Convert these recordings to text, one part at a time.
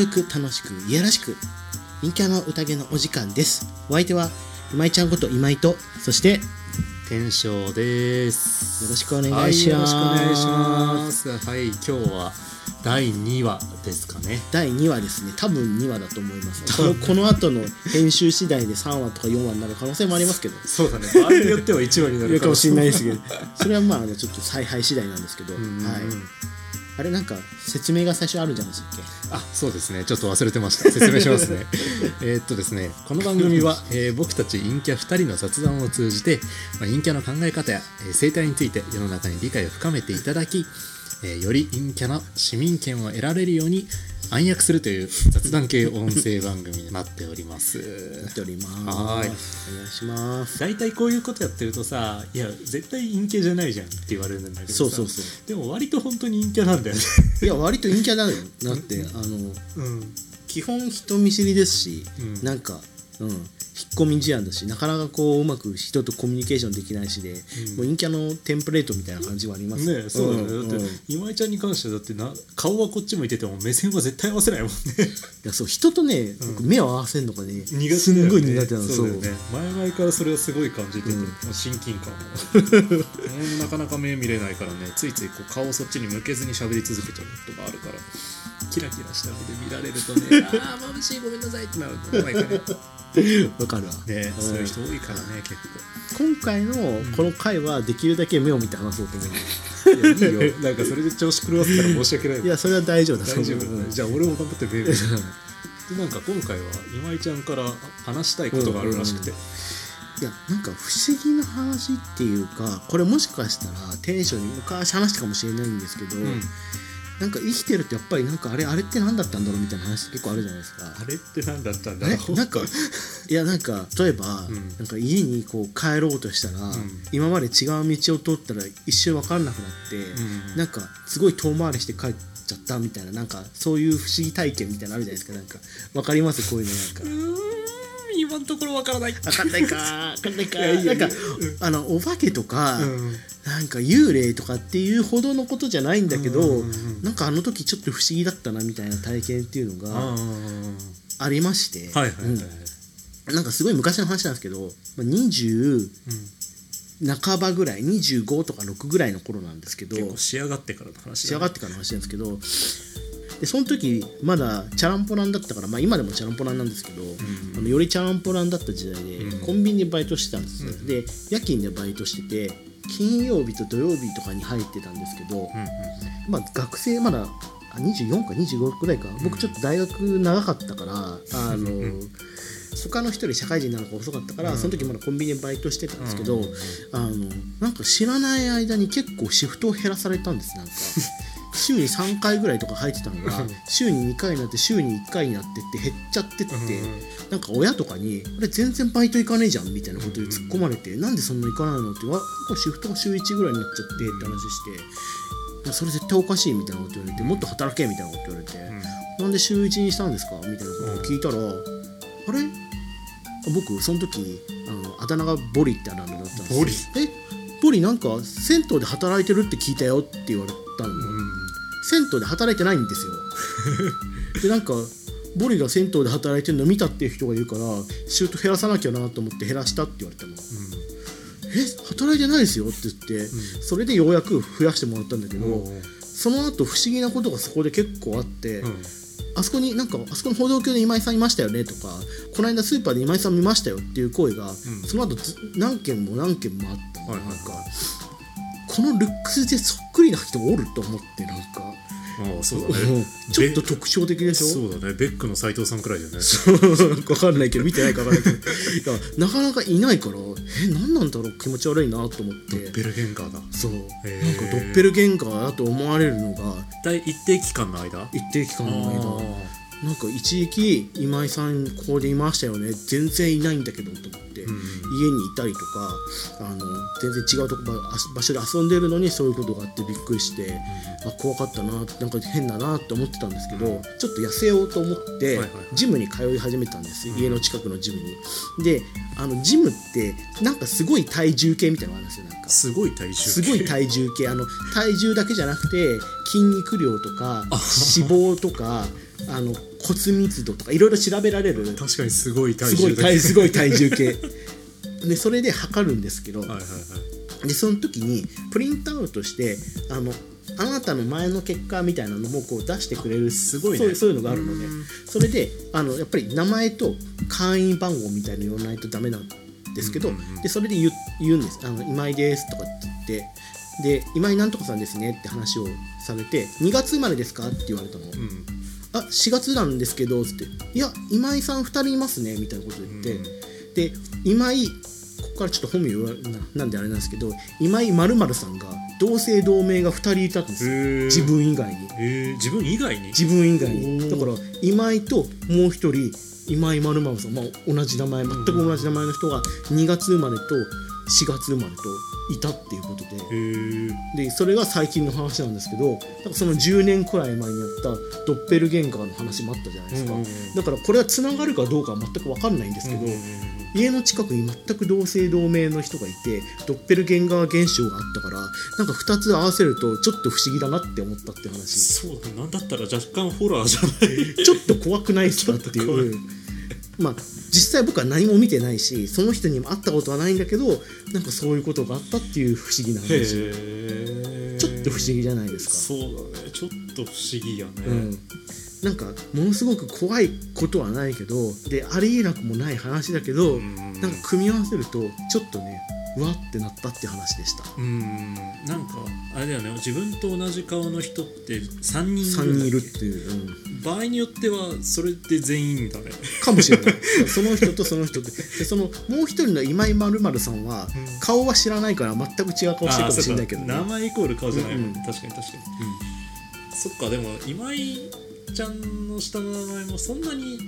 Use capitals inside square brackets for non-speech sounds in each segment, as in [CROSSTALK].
るく楽しくいやらしく陰キャの宴のお時間です。お相手は今井ちゃんこと今井とそしてよ天正です。ろしくお願いします、はい、よろしくお願いします。はい、今日は第2話ですかね。第2話ですね。多分2話だと思います。このこの後の編集次第で3話とか4話になる可能性もありますけど。そうだね。場合によっては1話にないるるかもしれないですけど。それはまああのちょっと采配次第なんですけど、うん。はい、あれなんか説明が最初あるんじゃないですっけあ、そうですね。ちょっと忘れてました。説明しますね。[LAUGHS] えーっとですね、この番組は、えー僕たち陰キャ2人の雑談を通じて、まあ、陰キャの考え方や、えー生態について世の中に理解を深めていただき、えーより陰キャな市民権を得られるように暗躍するという雑談系音声番組になっております。やっております。はーい。お願いします大体こういうことやってるとさいや絶対陰キャじゃないじゃんって言われるんだけどさ。そうそうそう。でも割と本当に陰キャなんだよね。[LAUGHS] いや割と陰キャだよ。だってあのうん。基本人見知りですし、うん。なんか、うん、引っ込み思案だしなかなかこううまく人とコミュニケーションできないしで、ん。もう陰キャのテンプレートみたいな感じはあります。ねそうだね、んだって、うん。い今井ちゃんに関してはだってな顔はこっち向いてても目線は絶対合わせないもんね。[LAUGHS] やそう人とね、僕目を合わせるのがね苦手ね。すんごい苦手なのそうだよね。前々からそれはすごい感じてて、親近感をうんなかなか目見れないからねついついこう顔をそっちに向けずに喋り続けちゃうことがあるからキラキラした目で見られるとね [LAUGHS] ああ眩しいごめんなさいってなるの毎回ね。[LAUGHS] わかるわ、ね、うん。そういう人多いからね結今回のこの回はできるだけ目を見て話そうと思う、構 [LAUGHS] いやいいよ。なんかそれで調子狂わせたら申し訳ないいやそれは大丈夫だ。大丈夫。そううんじゃあ俺も頑張ってベイビーでなんか今回は今井ちゃんから話したいことがあるらしくて、いやなんか不思議な話っていうかこれもしかしたらテンションに昔話したかもしれないんですけど、うんなんか生きてるとやっぱりなんかあれあれって何だったんだろうみたいな話結構あるじゃないですか。あれって何だったんだあろう？れなんかいやなんか例えば、うん。なんか家にこう帰ろうとしたら、ん。今まで違う道を通ったら一瞬分かんなくなって、うん。なんかすごい遠回りして帰っちゃったみたいななんかそういう不思議体験みたいなのあるじゃないですかなんか分かりますこういうのなんか今のところわからない。分かんないか。分かんないか。なんかあのお化けとか、うん。なんか幽霊とかっていうほどのことじゃないんだけど、なんかあの時ちょっと不思議だったなみたいな体験っていうのあがーありまして、はいはいなんかすごい昔の話なんですけど、まあ、20半ばぐらい25とか6ぐらいの頃なんですけど結構仕上がってからの話仕上がってからの話なんですけどでその時まだチャランポランだったから、まあ、今でもチャランポランなんですけど、あのよりチャランポランだった時代で、うん。コンビニでバイトしてたんですよ、うん。で夜勤でバイトしてて金曜日と土曜日とかに入ってたんですけど、うんうんまあ、学生まだあ24か25くらいか。僕ちょっと大学長かったからあの、うん他の一人社会人になるのが遅かったから、うん。その時まだコンビニでバイトしてたんですけど、うんうんうん。あのなんか知らない間に結構シフトを減らされたんですなんか [LAUGHS] 週に3回ぐらいとか入ってたのがうん。週に2回になって週に1回になってって減っちゃってって、なんか親とかに「あれ全然バイト行かねえじゃん」みたいなことで突っ込まれて「なんでそんな行かないの?」って「わシフトが週1ぐらいになっちゃって」って話して「いやそれ絶対おかしい」みたいなこと言われて「もっと働け」みたいなこと言われて「なんで週1にしたんですか?」みたいなことを聞いたら「あれ？僕その時あのあだ名がボリってあだ名だったんですよ。ボリ？え？ボリなんか銭湯で働いてるって聞いたよって言われたの、銭湯で働いてないんですよ。でなんかボリが銭湯で働いてるの見たっていう人がいるからシュート減らさなきゃなと思って減らしたって言われたのえ働いてないですよって言って、それでようやく増やしてもらったんだけど、うんその後不思議なことがそこで結構あって、うん。あそこになんかあそこの歩道橋で今井さんいましたよねとかこの間スーパーで今井さん見ましたよっていう声が、その後ず何件も何件もあった。はい。なんかこのルックスでそっくりな人がおると思ってなんか、ああそうだうん。ねちょっと特徴的でしょそうだね。ベックの斎藤さんくらいだよね。分かんないけど見てないから分かんない。けどいやなかなかいないからえ何なんだろう？気持ち悪いなと思って。ベルゲンガーだ。そう。なんかドッペルゲンガーだと思われるのが大一定期間の間？一定期間の間なんか一時期今井さんここでいましたよね。全然いないんだけどと思って、うん家にいたりとかあの全然違うとこ場場所で遊んでるのにそういうことがあってびっくりして、あ怖かったななんか変だなって思ってたんですけど、ちょっと痩せようと思って、ジムに通い始めたんです、家の近くのジムに。であのジムってなんかすごい体重計みたいなのがあるんですよなんか。すごい体重すごい体重計あの体重だけじゃなくて筋肉量とか脂肪とかあの骨密度とかいろいろ調べられる。確かにすごい体重だ体すごい体重計。[LAUGHS] でそれで測るんですけど、はいはいはい。でその時にプリントアウトしてあのあなたの前の結果みたいなのもこう出してくれるすごいね。そうそういうのがあるので。うん。それであのやっぱり名前と会員番号みたいなの言わないとダメなんですけど、うんうんうん。でそれで言う言うんです。あの今井ですとかって言ってで今井なんとかさんですねって話をされて2月生まれですかって言われたの、うんあ4月なんですけどつっていや今井さん2人いますねみたいなこと言って、うん。で今井ここからちょっと本名ななんであれなんですけど今井〇〇さんが同姓同名が2人いたんですよ。自分以外に。えー、自分以外に？自分以外に。だから今井ともう一人今井〇〇さん、まあ、同じ名前全く同じ名前の人が2月生まれと4月生まれといたっていうことで。でそれが最近の話なんですけどなんかその10年くらい前にやったドッペルゲンガーの話もあったじゃないですか、うんうんうん。だからこれはつながるかどうかは全く分かんないんですけど、うんうんうん家の近くに全く同姓同名の人がいてドッペルゲンガー現象があったからなんか2つ合わせるとちょっと不思議だなって思ったって話。そうだな。んだったら若干ホラーじゃない？ちょっと怖くないですかっていう。まあ実際僕は何も見てないしその人にも会ったことはないんだけどなんかそういうことがあったっていう不思議な話。へちょっと不思議じゃないですか。そうだね。ちょっと不思議やね、うん、なんかものすごく怖いことはないけどでありえなくもない話だけど、うん。なんか組み合わせるとちょっとねうわってなったっていう話でした。うんなんかあれだよね。自分と同じ顔の人って3人いる3んだっけ？人いるっていう、うん。場合によってはそれで全員だね。かもしれない。[LAUGHS] その人とその人って。でそのもう一人の今井まるさんは、うん。顔は知らないから全く違う顔してるかもしれないけど、ね、名前イコール顔じゃない。もん、うんうん。確かに確かに、そっかでも今井ちゃんの下の名前もそんなに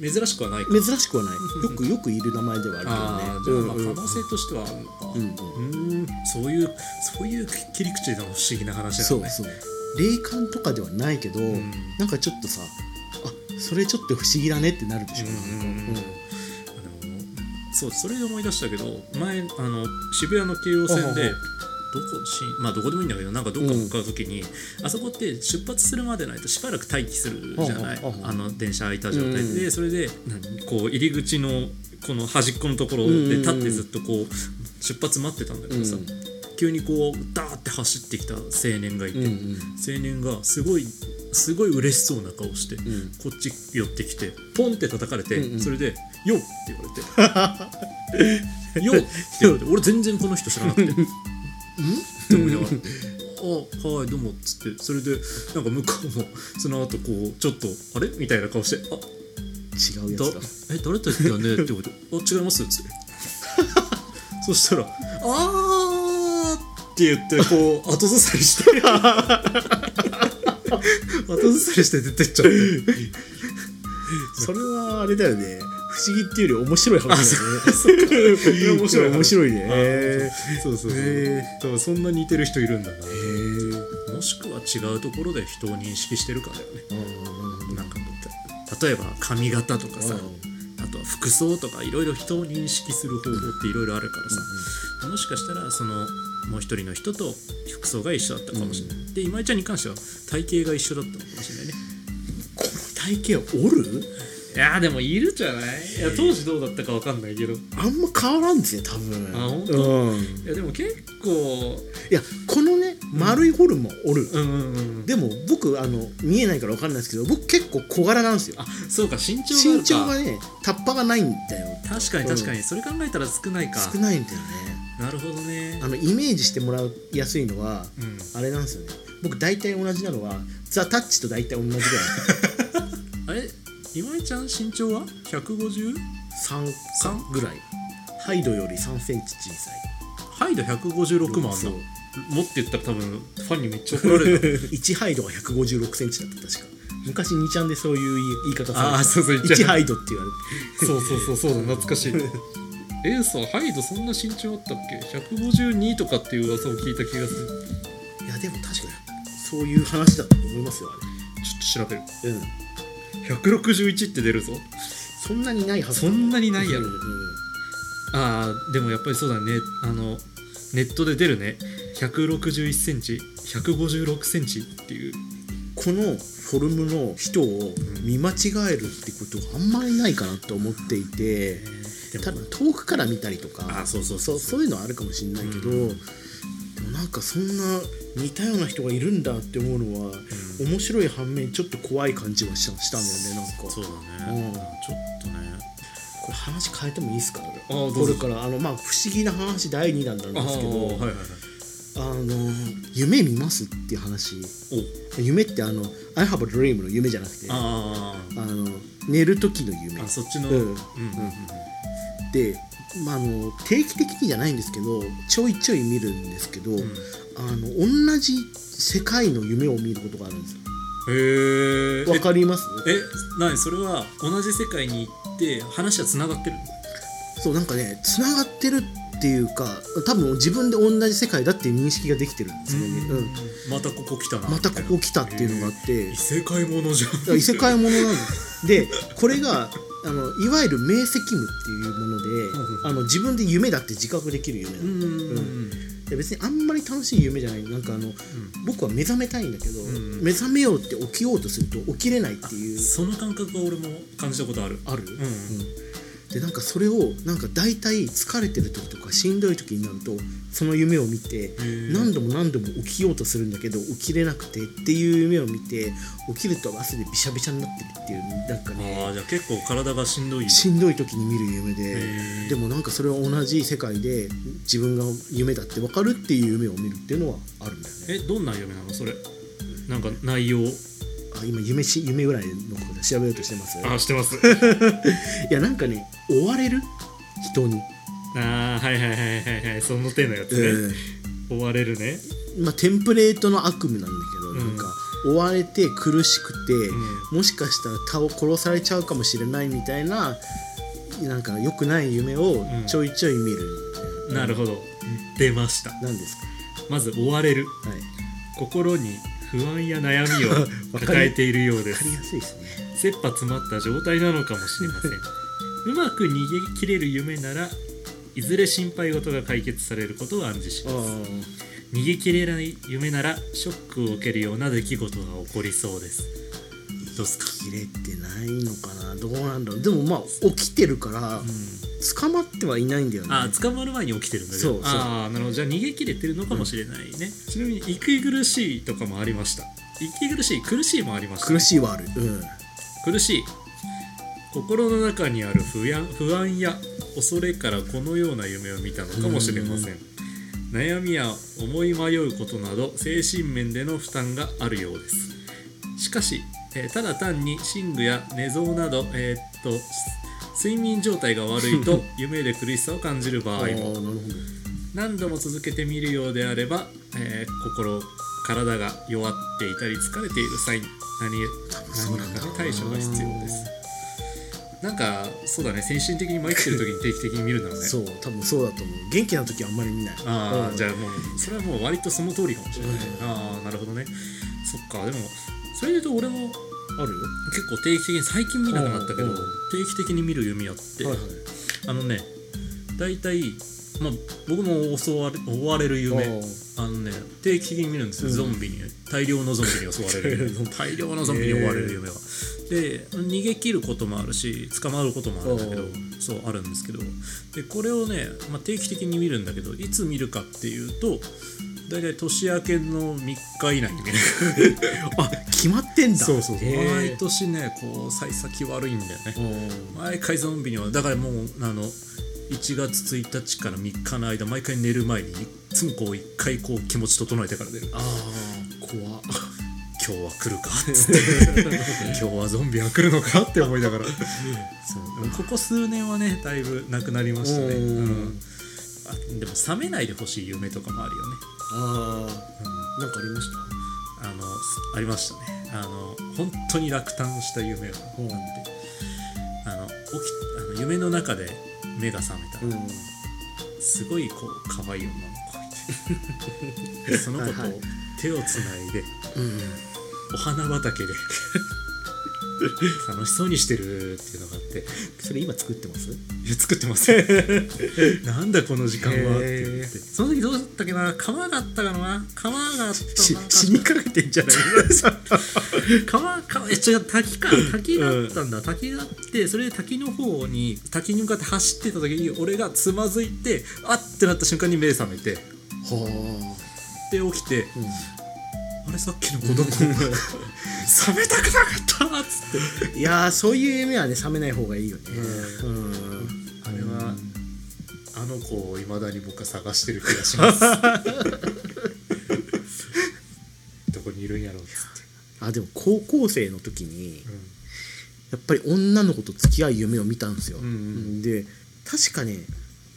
珍しくはないか。珍しくはない。よくよくいる名前ではああるけどねーじゃあまあ可能性としてはあるのか。うん。そういうそういう切り口での不思議な話だよね。そうそう。霊感とかではないけど、ん。なんかちょっとさあそれちょっと不思議だねってなるでしょ、うんうんうん。そうそれで思い出したけど前あの渋谷の京王線でどこしまあどこでもいいんだけどなんかどっか向かう時に、あそこって出発するまでないとしばらく待機するじゃない？あの電車空いた状態で、うん。それで何こう入り口のこの端っこのところで立ってずっとこう出発待ってたんだけどさ、うん。急にこうダーって走ってきた青年がいて、うんうん。青年がすごいすごい嬉しそうな顔して、ん。こっち寄ってきてポンって叩かれて、うんうん。それで「よっ!」って言われて「[LAUGHS] よっ!」って言われて俺全然この人知らなくて「ん?」って思いながら「あはいどうも」っつってそれでなんか向こうもその後こうちょっと「あれ?」みたいな顔して「あだ違うやつだ。え誰だっけよね?」って言われて「あ違います」っつって。[LAUGHS] そしたら「あー」って言ってこう後ずさりして。[LAUGHS] 後ずさりして出てっちゃってそれはあれだよね不思議っていうより面白い話だよね。面白い面白いねあへそうそうそうへ多分そんな似てる人いるんだなえもしくは違うところで人を認識してるかだよね。ああなんかた例えば髪型とかさうあとは服装とかいろいろ人を認識する方法っていろいろあるからさ、もしかしたらそのもう一人の人と服装が一緒だったかもしれない、で今井ちゃんに関しては体型が一緒だったのかもしれないね。この体型はおる？いやーでもいるじゃない？いや当時どうだったかわかんないけど。いあんま変わらんですよ多分。あ本当？うん。やでも結構。いやこのね丸いホルモンおる、うんうんうんでも僕あの見えないから分かんないですけど僕結構小柄なんですよ。あそうか身長が身長がねタッパがないんだよ。確かに確かに、それ考えたら少ないか。少ないんだよね。なるほどね。あのイメージしてもらいやすいのは、うんあれなんですよね僕大体同じなのはザ・タッチと大体同じぐらい今井ちゃん身長は？150? 3三ぐらい。ハイドより3センチ小さい。ハイド156もあんそう。のもって言ったら多分ファンにめっちゃ怒られる。[LAUGHS] 1ハイドが156センチだった確か。昔2ちゃんでそういう言い方されてあーそうそう一1ハイドって言われて。そうそうそうそうだ懐かしい。[LAUGHS] えー、さハイドそんな身長あったっけ？152とかっていう噂を聞いた気がする。いやでも確かにそういう話だったと思いますよちょっと調べる。あれうん161って出るぞ。そんなにないはずそんなにないやろ。うんうん。ああでもやっぱりそうだね。あのネットで出るね。1 6 1センチ1 5 6センチっていう。このフォルムの人を見間違えるってことがあんまりないかなと思っていてでも多分遠くから見たりとか。あそうそうそそう。うそういうのはあるかもしれないけど、うん。でもなんかそんな似たような人がいるんだって思うのは、面白い反面ちょっと怖い感じはしたしたんだよねなんか。そうだうん。ね、ちょっとね。これ話変えてもいいですか？これからあのまあ不思議な話第2弾なんですけどはいはいはい。あの夢見ますっていう話。夢ってあの「I have a dream」の夢じゃなくてああの寝る時の夢。そっちのうん。うんうんうんで、まあ、あの定期的にじゃないんですけどちょいちょい見るんですけど、んあの同じ世界の夢を見ることがあるんですよ。へえわかります？え何？それは同じ世界に行って話はつながってるそうなんかねつながってるっていうか多分自分で同じ世界だっていう認識ができてるんですよね、うん。またここ来たな。またここ来たっていうのがあって。異世界ものじゃん。異世界ものなんですでこれがあのいわゆる明晰夢っていうもので、うんあの自分で夢だって自覚できる夢なの、うん。うんで別にあんまり楽しい夢じゃない。なんかあの、僕は目覚めたいんだけど、ん目覚めようって起きようとすると起きれないっていう。その感覚は俺も感じたことある。ある、んでなんかそれをなんか大体疲れてる時とかしんどい時になるとその夢を見てー。何度も何度も起きようとするんだけど起きれなくてっていう夢を見て起きると汗でびしゃびしゃになってるっていうなんかあね。あじゃあ結構体がしんどい。しんどい時に見る夢ででもなんかそれは同じ世界で自分が夢だって分かるっていう夢を見るっていうのはあるんだよね。えどんな夢なの？それ。なんか内容。あ今夢し夢ぐらいのことで調べようとしてます？あしてます。[LAUGHS] いやなんかね追われる？人に、ああはいはいはいはいはいその手のやつね、追われるね。まあ、テンプレートの悪夢なんだけど、うん。なんか追われて苦しくて、もしかしたら倒殺されちゃうかもしれないみたいななんか良くない夢をうん。ちょいちょい見る、なるほど。出ました。なんですまず追われる。かはい。心に不安や悩みを [LAUGHS] 抱えているようで分かりすやすいですね。切羽詰まった状態なのかもしれません。うまく逃げ切れる夢ならいずれ心配事が解決されることを暗示しあます。逃げ切れない夢ならショックを受けるような出来事が起こりそうです。どうっすか？切れてないのかな？どうなんだろう。でもまあ起きてるから、捕まってはいないんだよね。あ捕まる前に起きてるんだけどそうそう。ああなるほど。じゃあ逃げ切れてるのかもしれない。ね、ちなみに息苦しいとかもありました。息苦しい苦しいもありました。苦しいはある。うん。苦しい。心の中にある不安不安や恐れからこのような夢を見たのかもしれません。悩みや思い迷うことなど精神面での負担があるようです。しかし、えーただ単に寝具や寝相など、えーっと睡眠状態が悪いと [LAUGHS] 夢で苦しさを感じる場合も。何度も続けてみるようであれば、えー心体が弱っていたり疲れている際に何何らかの対処が必要です。なんかそうだね。精神的に参ってる時に [LAUGHS] 定期的に見るんだろうね。そう多分そうだと思う。元気な時はあんまり見ない。ああ、うん。じゃあもうそれはもう割とその通りかもしれない、ああなるほどね。そっか。でもそれで言うと俺もある？結構定期的に最近見なくなったけど定期的に見る夢あって、はいはい。あのね大体まあ僕も襲われ追われる夢。あのね定期的に見るんですよ、うん。ゾンビに大量のゾンビに襲われる夢。[LAUGHS] 大量のゾンビに追われる夢が、で逃げ切ることもあるし捕まることもあるんだけどおそうあるんですけど。でこれをね、まあ、定期的に見るんだけどいつ見るかっていうと大体年明けの3日以内に見るあ決まってんだ。そうそうそう。へ毎ー年ねこう幸先悪いんだよね。うん毎回ゾンビにはだからもうあの1月1日から3日の間毎回寝る前にいつもこう1回こう気持ち整えてから寝る。ああ怖っ。今日は来るかっつって。[LAUGHS] 今日はゾンビは来るのかって思いながら。そう。ここ数年はねだいぶなくなりましたね、うんうん。あでも覚めないでほしい夢とかもあるよね、ああなんかありました？あのすありましたね。あの本当に落胆した夢があって、うん。あの起きあの夢の中で目が覚めた。ら、うん。すごいこう可愛い女の子がいて。でその子と手をつないでうん。お花畑で楽しそうにしてるっていうのがあってそれ今作ってます？いや作ってます [LAUGHS] なんだこの時間は？って言って。その時どうだったっけな？川があったかな？川があったし死にかけてんじゃない？[LAUGHS] 川川え違う滝か。滝があったんだ、滝があってそれで滝の方に滝に向かって走ってた時に俺がつまずいてあってなった瞬間に目覚めてはで起きて、あれさっきの子供。冷めたくなかったっつって。あいやーそういう夢はね覚めない方がいいよね。うん。あれはあの子をいまだに僕は探してる気がします。[LAUGHS] どこにいるんやろうっつって、あでも高校生の時にやっぱり女の子と付き合う夢を見たんですよ、んうんで確かね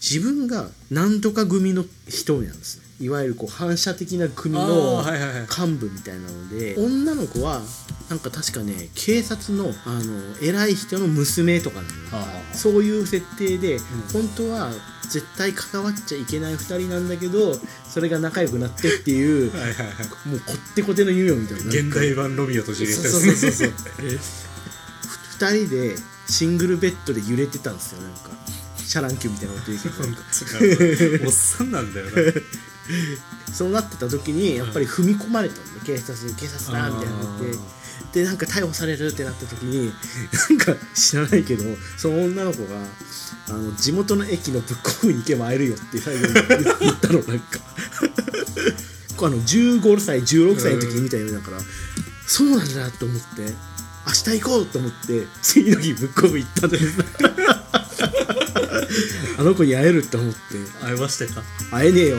自分が何とか組の一人なんですねいわゆるこう反射的な組の幹部みたいなので女の子はなんか確かね警察のあの偉い人の娘とかなそういう設定で、本当は絶対関わっちゃいけない2人なんだけどそれが仲良くなってっていう [LAUGHS] はいはいはい。もうこってこての夢を見たの現代版ロミオとジュリエットそうですね。そうそうそう2 [LAUGHS] 人でシングルベッドで揺れてたんですよなんか。シャ乱Q みたいなこと言うけど。[LAUGHS] おっさんなんだよな [LAUGHS] そうなってた時にやっぱり踏み込まれたんで警察に警察だみたいなのででなんか逮捕されるってなった時に [LAUGHS] なんか知らないけどその女の子があの地元の駅のブックオフに行けば会えるよって最後に言ったの [LAUGHS] なんか。こうあの15歳16歳の時に見た夢だからそうなんだと思って明日行こうと思って次の日ブックオフ行ったんですあの子に会えるって思って。会えましたか。会えねえよ